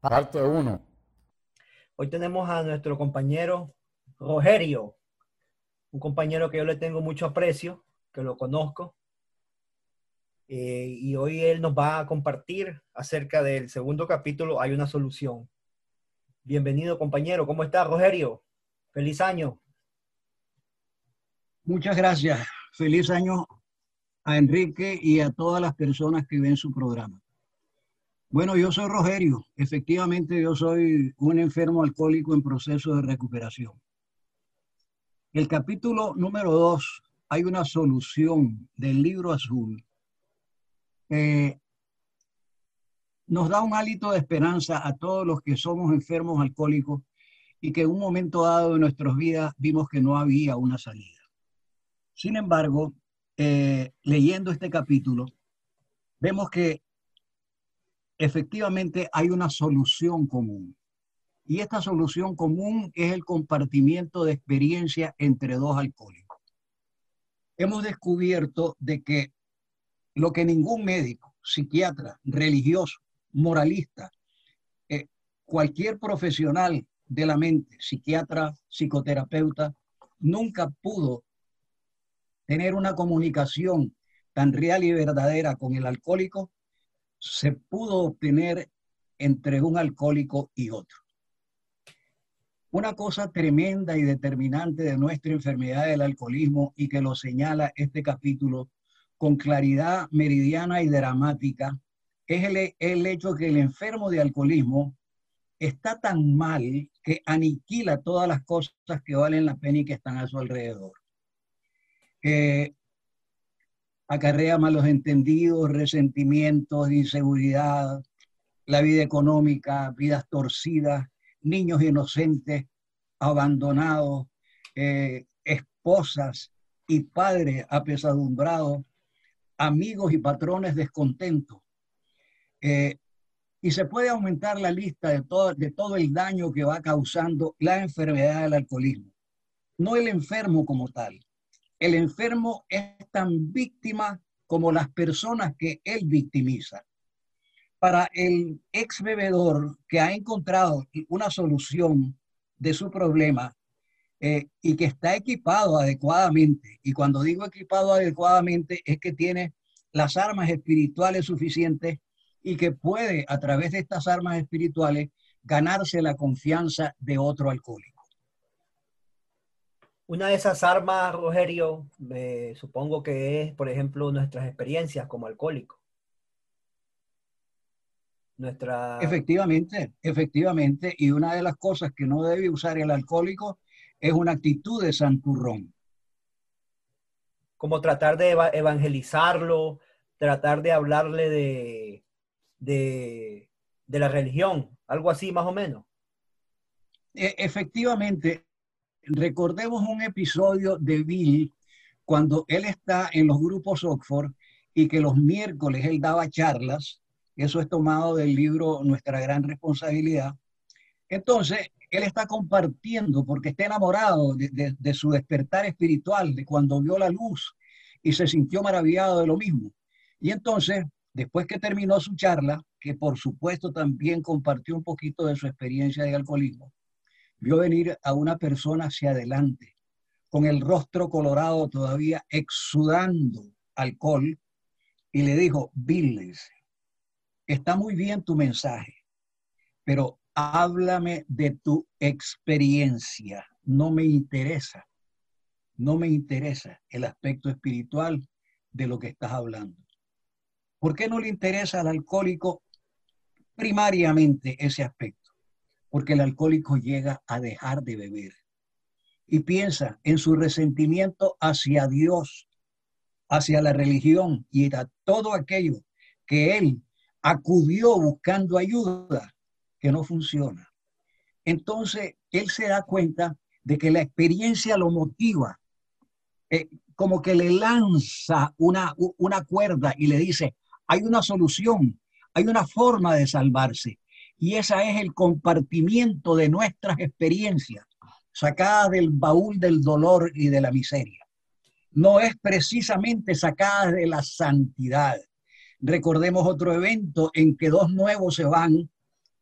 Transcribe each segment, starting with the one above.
Parte 1. Hoy tenemos a nuestro compañero Rogerio, un compañero que yo le tengo mucho aprecio, que lo conozco. Eh, y hoy él nos va a compartir acerca del segundo capítulo, Hay una solución. Bienvenido compañero, ¿cómo está Rogerio? Feliz año. Muchas gracias. Feliz año a Enrique y a todas las personas que ven su programa. Bueno, yo soy Rogerio. Efectivamente, yo soy un enfermo alcohólico en proceso de recuperación. El capítulo número dos, hay una solución del libro azul. nos da un hálito de esperanza a todos los que somos enfermos alcohólicos y que en un momento dado de nuestras vidas vimos que no había una salida. Sin embargo, eh, leyendo este capítulo, vemos que efectivamente hay una solución común. Y esta solución común es el compartimiento de experiencia entre dos alcohólicos. Hemos descubierto de que lo que ningún médico, psiquiatra, religioso, moralista, eh, cualquier profesional de la mente, psiquiatra, psicoterapeuta, nunca pudo tener una comunicación tan real y verdadera con el alcohólico, se pudo obtener entre un alcohólico y otro. Una cosa tremenda y determinante de nuestra enfermedad del alcoholismo y que lo señala este capítulo con claridad meridiana y dramática es el, hecho que el enfermo de alcoholismo está tan mal que aniquila todas las cosas que valen la pena y que están a su alrededor que acarrea malos entendidos, resentimientos, inseguridad, la vida económica, vidas torcidas, niños inocentes abandonados, eh, esposas y padres apesadumbrados, amigos y patrones descontentos. Eh, y se puede aumentar la lista de todo, de todo el daño que va causando la enfermedad del alcoholismo. No el enfermo como tal, el enfermo es tan víctima como las personas que él victimiza. Para el ex bebedor que ha encontrado una solución de su problema eh, y que está equipado adecuadamente, y cuando digo equipado adecuadamente es que tiene las armas espirituales suficientes y que puede a través de estas armas espirituales ganarse la confianza de otro alcohólico. Una de esas armas, Rogerio, me supongo que es, por ejemplo, nuestras experiencias como alcohólico. Nuestra... Efectivamente, efectivamente. Y una de las cosas que no debe usar el alcohólico es una actitud de santurrón. Como tratar de evangelizarlo, tratar de hablarle de, de, de la religión, algo así más o menos. E, efectivamente, recordemos un episodio de Bill cuando él está en los grupos Oxford y que los miércoles él daba charlas, eso es tomado del libro Nuestra Gran Responsabilidad. Entonces, él está compartiendo porque está enamorado de, su despertar espiritual, de cuando vio la luz y se sintió maravillado de lo mismo. Y entonces, después que terminó su charla, que por supuesto también compartió un poquito de su experiencia de alcoholismo, vio venir a una persona hacia adelante, con el rostro colorado todavía exudando alcohol, y le dijo, Billes, está muy bien tu mensaje, pero háblame de tu experiencia, no me interesa, no me interesa el aspecto espiritual de lo que estás hablando. ¿Por qué no le interesa al alcohólico primariamente ese aspecto? Porque el alcohólico llega a dejar de beber y piensa en su resentimiento hacia Dios, hacia la religión y a todo aquello que él acudió buscando ayuda, que no funciona. Entonces, él se da cuenta de que la experiencia lo motiva, eh, como que le lanza una, una cuerda y le dice, hay una solución, hay una forma de salvarse. Y esa es el compartimiento de nuestras experiencias, sacadas del baúl del dolor y de la miseria. No es precisamente sacada de la santidad. Recordemos otro evento en que dos nuevos se van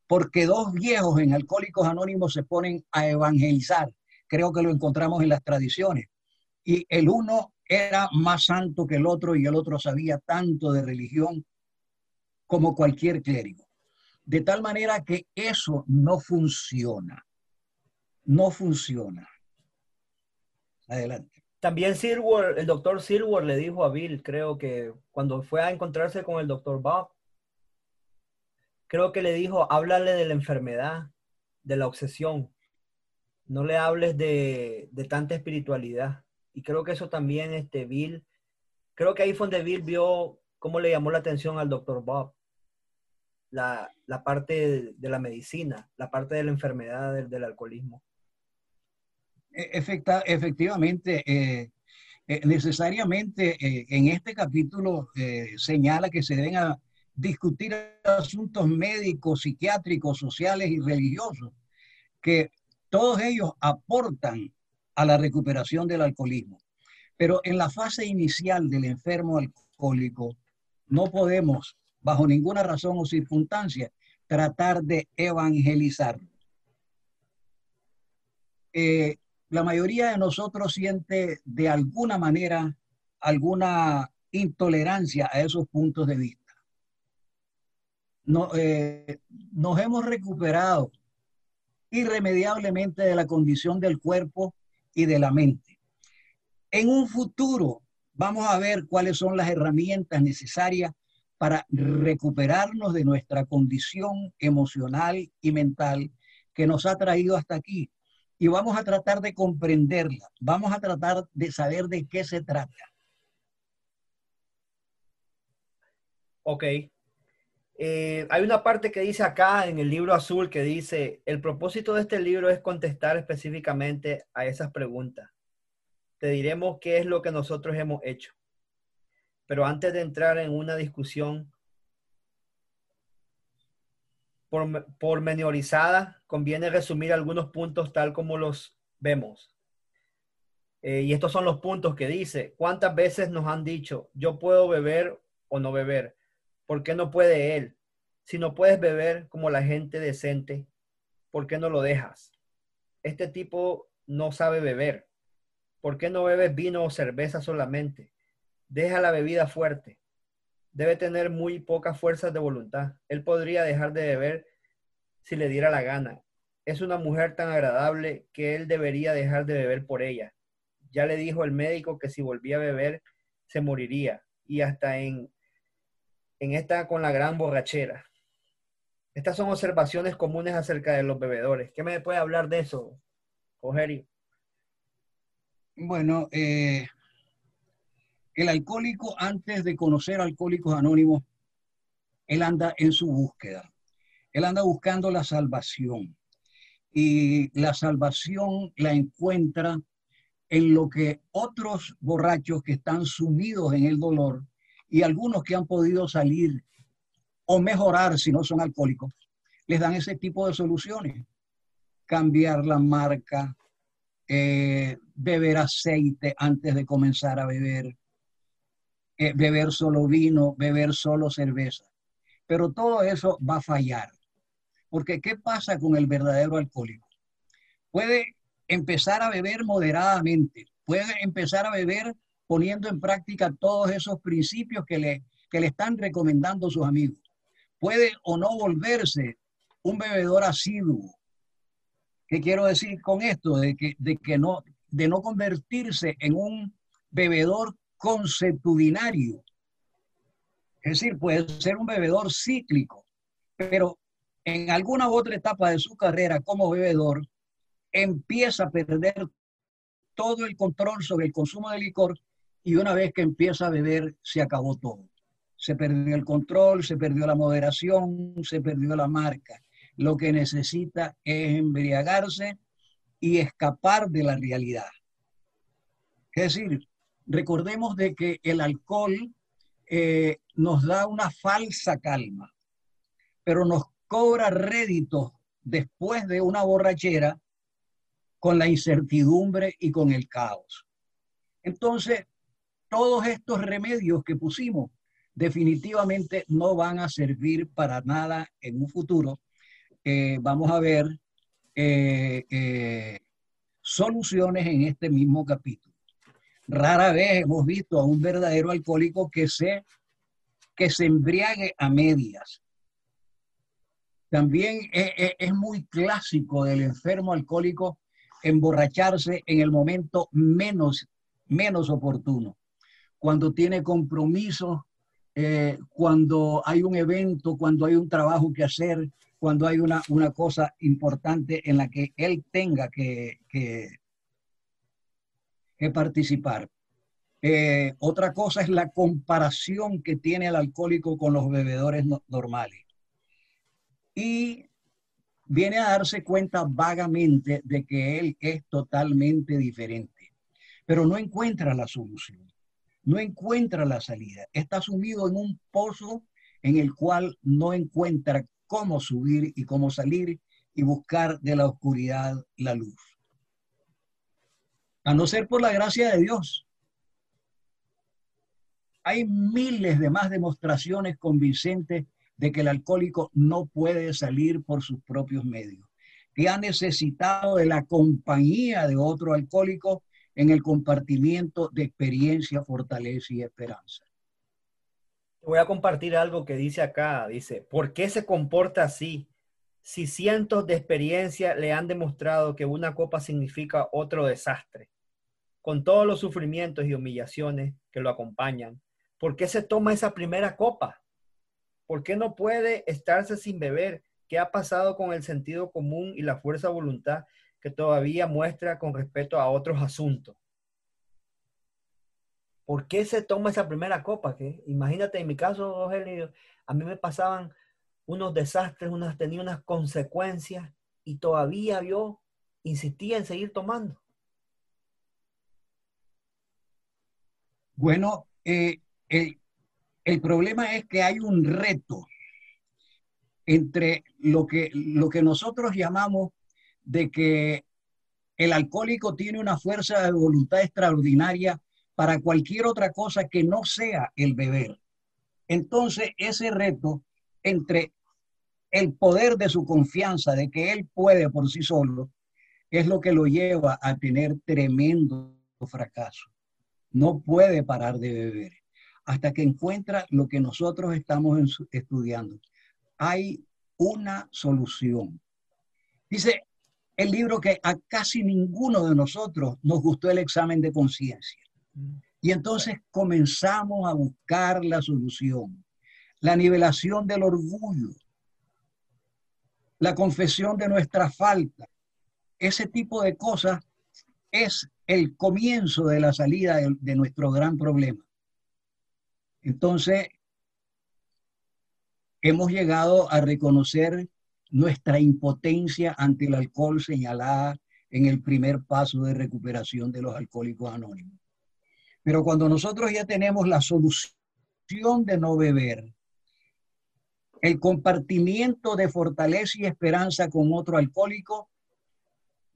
porque dos viejos en Alcohólicos Anónimos se ponen a evangelizar. Creo que lo encontramos en las tradiciones. Y el uno era más santo que el otro y el otro sabía tanto de religión como cualquier clérigo. De tal manera que eso no funciona. No funciona. Adelante. También Silver, el doctor Silver le dijo a Bill, creo que cuando fue a encontrarse con el doctor Bob, creo que le dijo, háblale de la enfermedad, de la obsesión. No le hables de, de tanta espiritualidad. Y creo que eso también, este, Bill, creo que ahí fue donde Bill vio cómo le llamó la atención al doctor Bob. La, la parte de, la medicina, la parte de la enfermedad del, alcoholismo. E, efecta, efectivamente, eh, eh, necesariamente eh, en este capítulo señala que se deben a discutir asuntos médicos, psiquiátricos, sociales y religiosos, que todos ellos aportan a la recuperación del alcoholismo. Pero en la fase inicial del enfermo alcohólico no podemos, bajo ninguna razón o circunstancia, tratar de evangelizar. Eh, la mayoría de nosotros siente de alguna manera alguna intolerancia a esos puntos de vista. No, eh, nos hemos recuperado irremediablemente de la condición del cuerpo y de la mente. En un futuro vamos a ver cuáles son las herramientas necesarias para recuperarnos de nuestra condición emocional y mental que nos ha traído hasta aquí. Y vamos a tratar de comprenderla, vamos a tratar de saber de qué se trata. Ok. Eh, hay una parte que dice acá en el libro azul que dice, el propósito de este libro es contestar específicamente a esas preguntas. Te diremos qué es lo que nosotros hemos hecho. Pero antes de entrar en una discusión por, pormenorizada, conviene resumir algunos puntos tal como los vemos. Eh, y estos son los puntos que dice, ¿cuántas veces nos han dicho, yo puedo beber o no beber? ¿por qué no puede él? Si no puedes beber como la gente decente, ¿por qué no lo dejas? Este tipo no sabe beber. ¿Por qué no bebes vino o cerveza solamente? Deja la bebida fuerte. Debe tener muy pocas fuerzas de voluntad. Él podría dejar de beber si le diera la gana. Es una mujer tan agradable que él debería dejar de beber por ella. Ya le dijo el médico que si volvía a beber se moriría y hasta en en esta con la gran borrachera. Estas son observaciones comunes acerca de los bebedores. ¿Qué me puede hablar de eso, Rogerio? Bueno, eh, el alcohólico, antes de conocer alcohólicos anónimos, él anda en su búsqueda. Él anda buscando la salvación. Y la salvación la encuentra en lo que otros borrachos que están sumidos en el dolor y algunos que han podido salir o mejorar si no son alcohólicos, les dan ese tipo de soluciones. Cambiar la marca, eh, beber aceite antes de comenzar a beber, beber solo vino, beber solo cerveza. Pero todo eso va a fallar. Porque ¿qué pasa con el verdadero alcohólico? Puede empezar a beber moderadamente, puede empezar a beber poniendo en práctica todos esos principios que le, que le están recomendando sus amigos. Puede o no volverse un bebedor asiduo. ¿Qué quiero decir con esto? De que, de que no, de no convertirse en un bebedor consuetudinario. Es decir, puede ser un bebedor cíclico, pero en alguna otra etapa de su carrera como bebedor, empieza a perder todo el control sobre el consumo de licor y una vez que empieza a beber, se acabó todo. Se perdió el control, se perdió la moderación, se perdió la marca. lo que necesita es embriagarse y escapar de la realidad. Es decir, recordemos de que el alcohol eh, nos da una falsa calma, pero nos cobra réditos después de una borrachera con la incertidumbre y con el caos. Entonces, todos estos remedios que pusimos definitivamente no van a servir para nada en un futuro. Eh, vamos a ver eh, soluciones en este mismo capítulo. Rara vez hemos visto a un verdadero alcohólico que se, que se embriague a medias. También es muy clásico del enfermo alcohólico emborracharse en el momento menos, menos oportuno, cuando tiene compromiso, eh, cuando hay un evento, cuando hay un trabajo que hacer, cuando hay una, una cosa importante en la que él tenga que, que, participar. Eh, otra cosa es la comparación que tiene el alcohólico con los bebedores normales. Y viene a darse cuenta vagamente de que él es totalmente diferente, pero no encuentra la solución, no encuentra la salida, está sumido en un pozo en el cual no encuentra cómo subir y cómo salir y buscar de la oscuridad la luz. A no ser por la gracia de Dios. Hay miles de más demostraciones convincentes de que el alcohólico no puede salir por sus propios medios, que ha necesitado de la compañía de otro alcohólico en el compartimiento de experiencia, fortaleza y esperanza. Voy a compartir algo que dice acá, dice, ¿por qué se comporta así? Si cientos de experiencias le han demostrado que una copa significa otro desastre, con todos los sufrimientos y humillaciones que lo acompañan, ¿por qué se toma esa primera copa? ¿Por qué no puede estarse sin beber? ¿Qué ha pasado con el sentido común y la fuerza voluntad que todavía muestra con respecto a otros asuntos? ¿Por qué se toma esa primera copa? Que imagínate, en mi caso, Rogelio, a mí me pasaban unos desastres, unas, tenía unas consecuencias y todavía yo insistía en seguir tomando. Bueno, eh, eh el problema es que hay un reto entre lo que, lo que nosotros llamamos de que el alcohólico tiene una fuerza de voluntad extraordinaria para cualquier otra cosa que no sea el beber. Entonces, ese reto entre el poder de su confianza, de que él puede por sí solo, es lo que lo lleva a tener tremendo fracaso. No puede parar de beber hasta que encuentra lo que nosotros estamos estudiando. Hay una solución. Dice el libro que a casi ninguno de nosotros nos gustó el examen de conciencia. Y entonces comenzamos a buscar la solución. La nivelación del orgullo, la confesión de nuestra falta. Ese tipo de cosas es el comienzo de la salida de nuestro gran problema. Entonces, hemos llegado a reconocer nuestra impotencia ante el alcohol señalada en el primer paso de recuperación de los alcohólicos anónimos. Pero cuando nosotros ya tenemos la solución de no beber, el compartimiento de fortaleza y esperanza con otro alcohólico,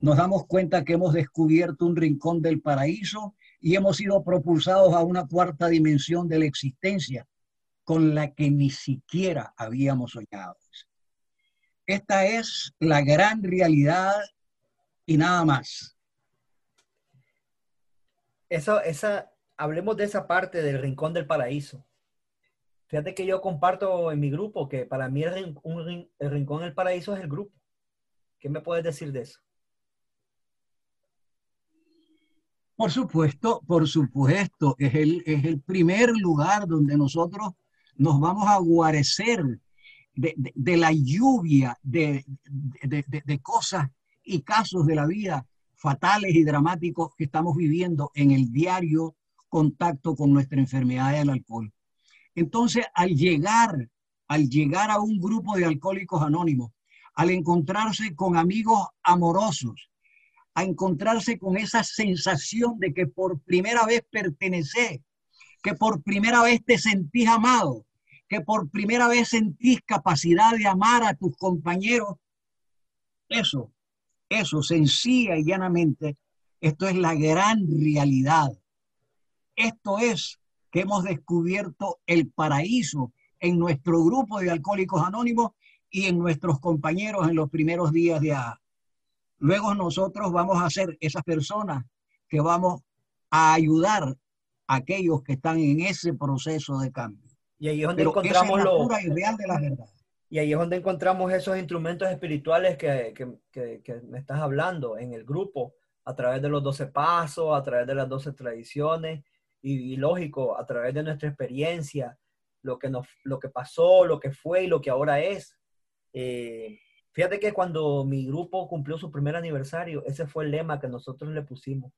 nos damos cuenta que hemos descubierto un rincón del paraíso y hemos sido propulsados a una cuarta dimensión de la existencia con la que ni siquiera habíamos soñado. Esta es la gran realidad y nada más. Eso, esa, hablemos de esa parte del rincón del paraíso. Fíjate que yo comparto en mi grupo que para mí el, el rincón del paraíso es el grupo. ¿Qué me puedes decir de eso? Por supuesto, por supuesto, es el, es el primer lugar donde nosotros nos vamos a guarecer de, la lluvia de, de, cosas y casos de la vida fatales y dramáticos que estamos viviendo en el diario contacto con nuestra enfermedad del alcohol. Entonces, al llegar, al llegar a un grupo de alcohólicos anónimos, al encontrarse con amigos amorosos, a encontrarse con esa sensación de que por primera vez perteneces, que por primera vez te sentís amado, que por primera vez sentís capacidad de amar a tus compañeros. Eso, eso, sencilla y llanamente, esto es la gran realidad. Esto es que hemos descubierto el paraíso en nuestro grupo de alcohólicos anónimos y en nuestros compañeros en los primeros días de A. Luego nosotros vamos a ser esas personas que vamos a ayudar a aquellos que están en ese proceso de cambio. Y ahí es donde encontramos lo y real de la verdad. Y ahí es donde encontramos esos instrumentos espirituales que, que, que, me estás hablando en el grupo, a través de los 12 pasos, a través de las 12 tradiciones, y, lógico, a través de nuestra experiencia, lo que, nos, lo que pasó, lo que fue y lo que ahora es. Eh, fíjate que cuando mi grupo cumplió su primer aniversario, ese fue el lema que nosotros le pusimos.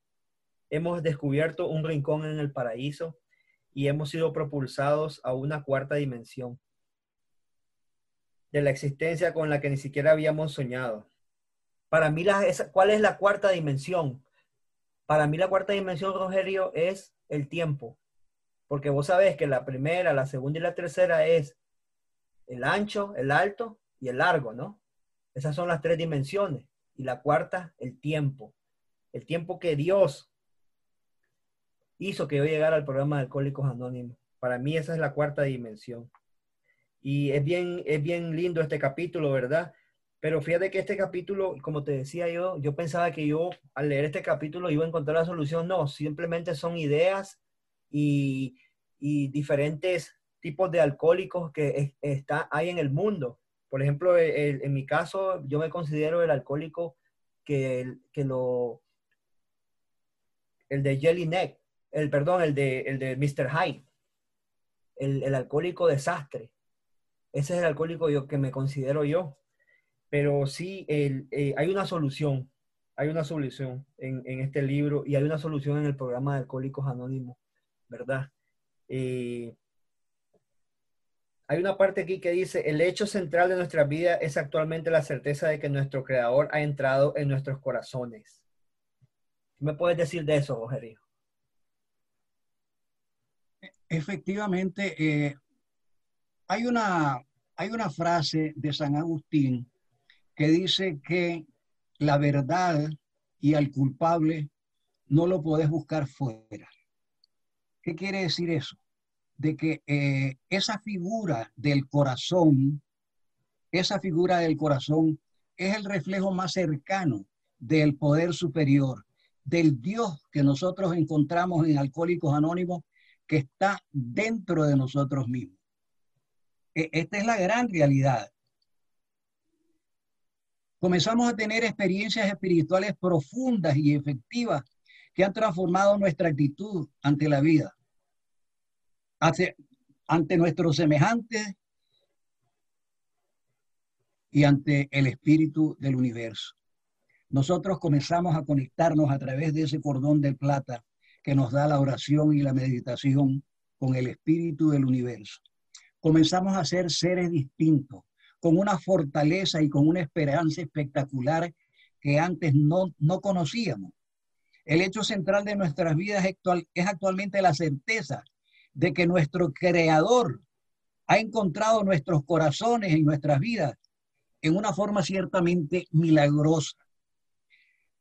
Hemos descubierto un rincón en el paraíso y hemos sido propulsados a una cuarta dimensión de la existencia con la que ni siquiera habíamos soñado. Para mí, la, ¿cuál es la cuarta dimensión? Para mí la cuarta dimensión, Rogerio, es el tiempo. Porque vos sabés que la primera, la segunda y la tercera es el ancho, el alto y el largo, ¿no? Esas son las tres dimensiones. Y la cuarta, el tiempo. El tiempo que Dios hizo que yo llegara al programa de Alcohólicos Anónimos. Para mí esa es la cuarta dimensión. Y es bien, es bien lindo este capítulo, ¿verdad? Pero fíjate que este capítulo, como te decía yo, yo pensaba que yo al leer este capítulo iba a encontrar la solución. No, simplemente son ideas y, diferentes tipos de alcohólicos que está, hay en el mundo. Por ejemplo, en mi caso, yo me considero el alcohólico que, que lo... El de Jelly Neck, el, perdón, el de, el de Mr. Hyde, el, el alcohólico desastre. Ese es el alcohólico yo, que me considero yo. Pero sí, eh, hay una solución, hay una solución en, este libro y hay una solución en el programa de Alcohólicos Anónimos, ¿verdad? Eh, hay una parte aquí que dice, el hecho central de nuestra vida es actualmente la certeza de que nuestro Creador ha entrado en nuestros corazones. ¿Qué me puedes decir de eso, Rogerio? Efectivamente, eh, hay, una, hay una frase de San Agustín que dice que la verdad y al culpable no lo puedes buscar fuera. ¿Qué quiere decir eso? De que eh, esa figura del corazón, esa figura del corazón es el reflejo más cercano del poder superior, del Dios que nosotros encontramos en Alcohólicos Anónimos, que está dentro de nosotros mismos. E, esta es la gran realidad comenzamos a tener experiencias espirituales profundas y efectivas que han transformado nuestra actitud ante la vida, ante nuestros semejantes y ante el espíritu del universo. Nosotros comenzamos a conectarnos a través de ese cordón de plata que nos da la oración y la meditación con el espíritu del universo. Comenzamos a ser seres distintos, con una fortaleza y con una esperanza espectacular que antes no, no conocíamos. El hecho central de nuestras vidas es actualmente la certeza de que nuestro Creador ha encontrado nuestros corazones y nuestras vidas en una forma ciertamente milagrosa.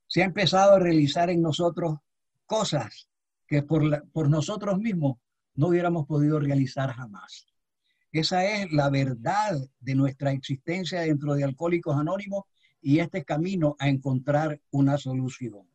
Se ha empezado a realizar en nosotros cosas que por, por nosotros mismos no hubiéramos podido realizar jamás. Esa es la verdad de nuestra existencia dentro de Alcohólicos Anónimos y este camino a encontrar una solución.